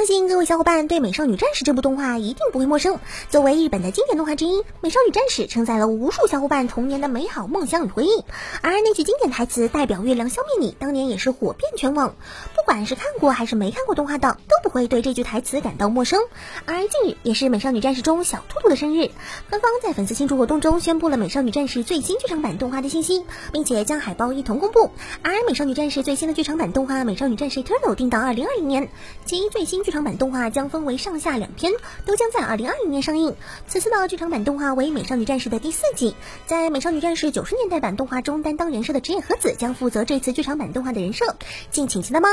相信各位小伙伴对《美少女战士》这部动画一定不会陌生。作为日本的经典动画之一，《美少女战士》承载了无数小伙伴童年的美好梦想与回忆。而那句经典台词“代表月亮消灭你”，当年也是火遍全网。不管是看过还是没看过动画的，都不会对这句台词感到陌生。而近日也是《美少女战士》中小兔兔的生日，官方在粉丝庆祝活动中宣布了《美少女战士》最新剧场版动画的信息，并且将海报一同公布。而《美少女战士》最新的剧场版动画《美少女战士 Eternal》定到二零二零年，其最新剧。剧场版动画将分为上下两篇，都将在二零二零年上映。此次的剧场版动画为《美少女战士》的第四季，在《美少女战士》九十年代版动画中担当人设的职业和子将负责这次剧场版动画的人设，敬请期待吗？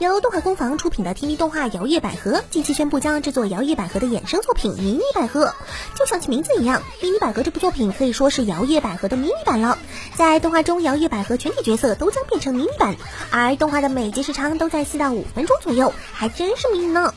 由动画工坊出品的 TV 动画《摇曳百合》近期宣布将制作《摇曳百合》的衍生作品《迷你百合》，就像其名字一样，《迷你百合》这部作品可以说是《摇曳百合》的迷你版了。在动画中，《摇曳百合》全体角色都将变成迷你版，而动画的每集时长都在四到五分钟左右，还真是迷你呢。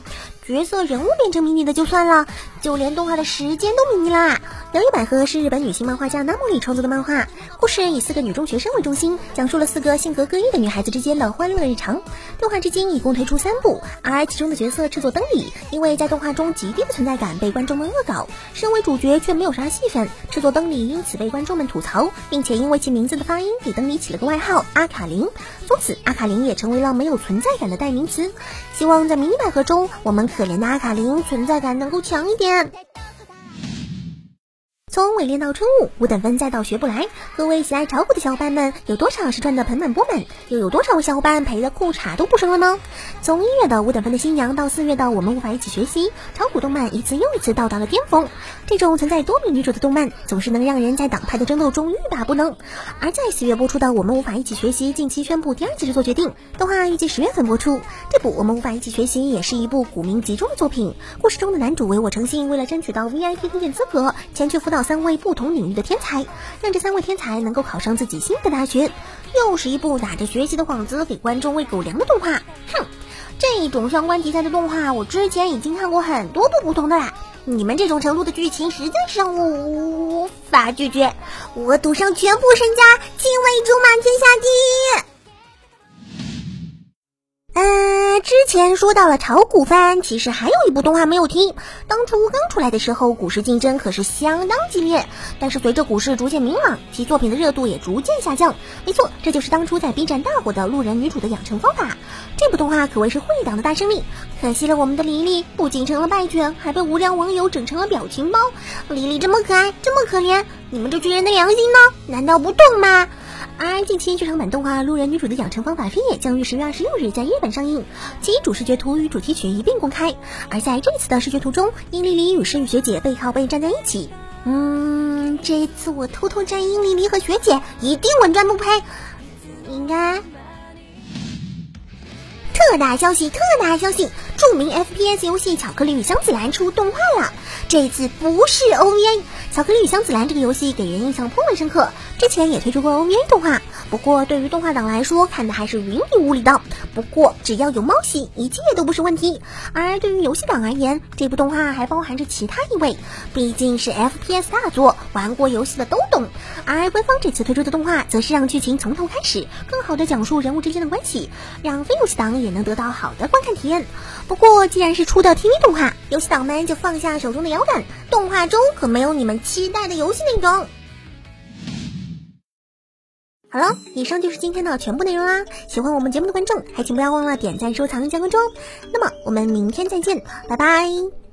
角色人物变成迷你的就算了，就连动画的时间都迷你啦！摇曳百合是日本女性漫画家南茉里创作的漫画，故事以四个女中学生为中心，讲述了四个性格各异的女孩子之间的欢乐日常。动画至今一共推出三部，而其中的角色制作灯里，因为在动画中极低的存在感被观众们恶搞，身为主角却没有啥戏份，制作灯里因此被观众们吐槽，并且因为其名字的发音给灯里起了个外号阿卡琳，从此阿卡琳也成为了没有存在感的代名词。希望在迷你百合中，我们。可怜的阿卡琳存在感能够强一点。从尾恋到春雾，五等分再到学不来，各位喜爱炒股的小伙伴们，有多少是赚的盆满钵满？又有多少位小伙伴赔的裤衩都不剩了呢？从一月的五等分的新娘到四月的我们无法一起学习，炒股动漫一次又一次到达了巅峰。这种存在多名女主的动漫，总是能让人在党派的争斗中欲罢不能。而在四月播出的我们无法一起学习，近期宣布第二季制作决定，动画预计十月份播出。这部我们无法一起学习也是一部股民集中的作品，故事中的男主唯我诚信，为了争取到 VIP 推荐资格，前去辅导。三位不同领域的天才，让这三位天才能够考上自己心仪的大学，又是一部打着学习的幌子给观众喂狗粮的动画。哼，这种相关题材的动画，我之前已经看过很多部不同的啦。你们这种程度的剧情，实在是让我无法拒绝。我赌上全部身家，亲为竹马天下第一。之前说到了炒股番，其实还有一部动画没有提。当初刚出来的时候，股市竞争可是相当激烈。但是随着股市逐渐明朗，其作品的热度也逐渐下降。没错，这就是当初在 B 站大火的路人女主的养成方法。这部动画可谓是会党的大胜利。可惜了我们的黎黎，不仅成了败犬，还被无良网友整成了表情包。黎黎这么可爱，这么可怜，你们这群人的良心呢？难道不动吗？而近期剧场版动画《路人女主的养成方法》飞页将于十月二十六日在日本上映，其主视觉图与主题曲一并公开。而在这次的视觉图中，英莉莉与诗雨学姐背靠背站在一起。嗯，这次我偷偷站英莉莉和学姐，一定稳赚不赔。应该。特大消息！特大消息！著名 FPS 游戏《巧克力与香子兰》出动画了。这次不是 OVA，《巧克力与香子兰》这个游戏给人印象颇为深刻，之前也推出过 OVA 动画。不过对于动画党来说，看的还是云里雾里的。不过只要有猫系，一切都不是问题。而对于游戏党而言，这部动画还包含着其他意味，毕竟是 FPS 大作，玩过游戏的都懂。而官方这次推出的动画，则是让剧情从头开始，更好的讲述人物之间的关系，让非游戏党也能得到好的观看体验。不过既然是出的 TV 动画，游戏党们就放下手中的摇杆，动画中可没有你们期待的游戏内容。好了，以上就是今天的全部内容啦。喜欢我们节目的观众，还请不要忘了点赞、收藏、加关注哦。那么我们明天再见，拜拜。